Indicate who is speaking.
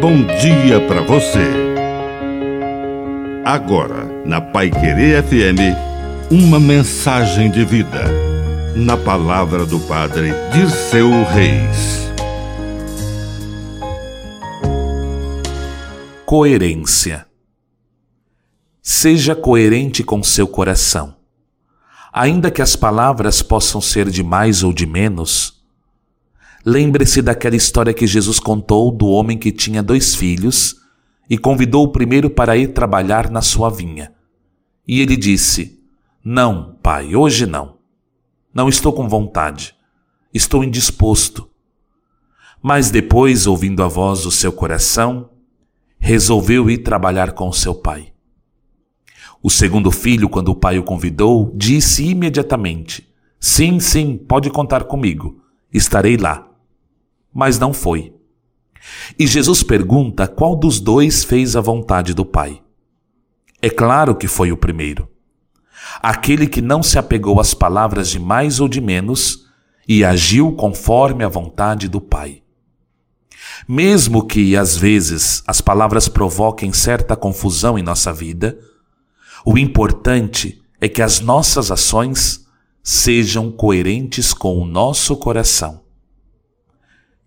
Speaker 1: bom dia para você. Agora, na Pai Querer FM, uma mensagem de vida. Na palavra do Padre Dirceu Reis.
Speaker 2: Coerência. Seja coerente com seu coração. Ainda que as palavras possam ser de mais ou de menos, Lembre-se daquela história que Jesus contou do homem que tinha dois filhos e convidou o primeiro para ir trabalhar na sua vinha. E ele disse: Não, pai, hoje não. Não estou com vontade. Estou indisposto. Mas depois, ouvindo a voz do seu coração, resolveu ir trabalhar com seu pai. O segundo filho, quando o pai o convidou, disse imediatamente: Sim, sim, pode contar comigo. Estarei lá mas não foi. E Jesus pergunta qual dos dois fez a vontade do Pai. É claro que foi o primeiro. Aquele que não se apegou às palavras de mais ou de menos e agiu conforme a vontade do Pai. Mesmo que, às vezes, as palavras provoquem certa confusão em nossa vida, o importante é que as nossas ações sejam coerentes com o nosso coração.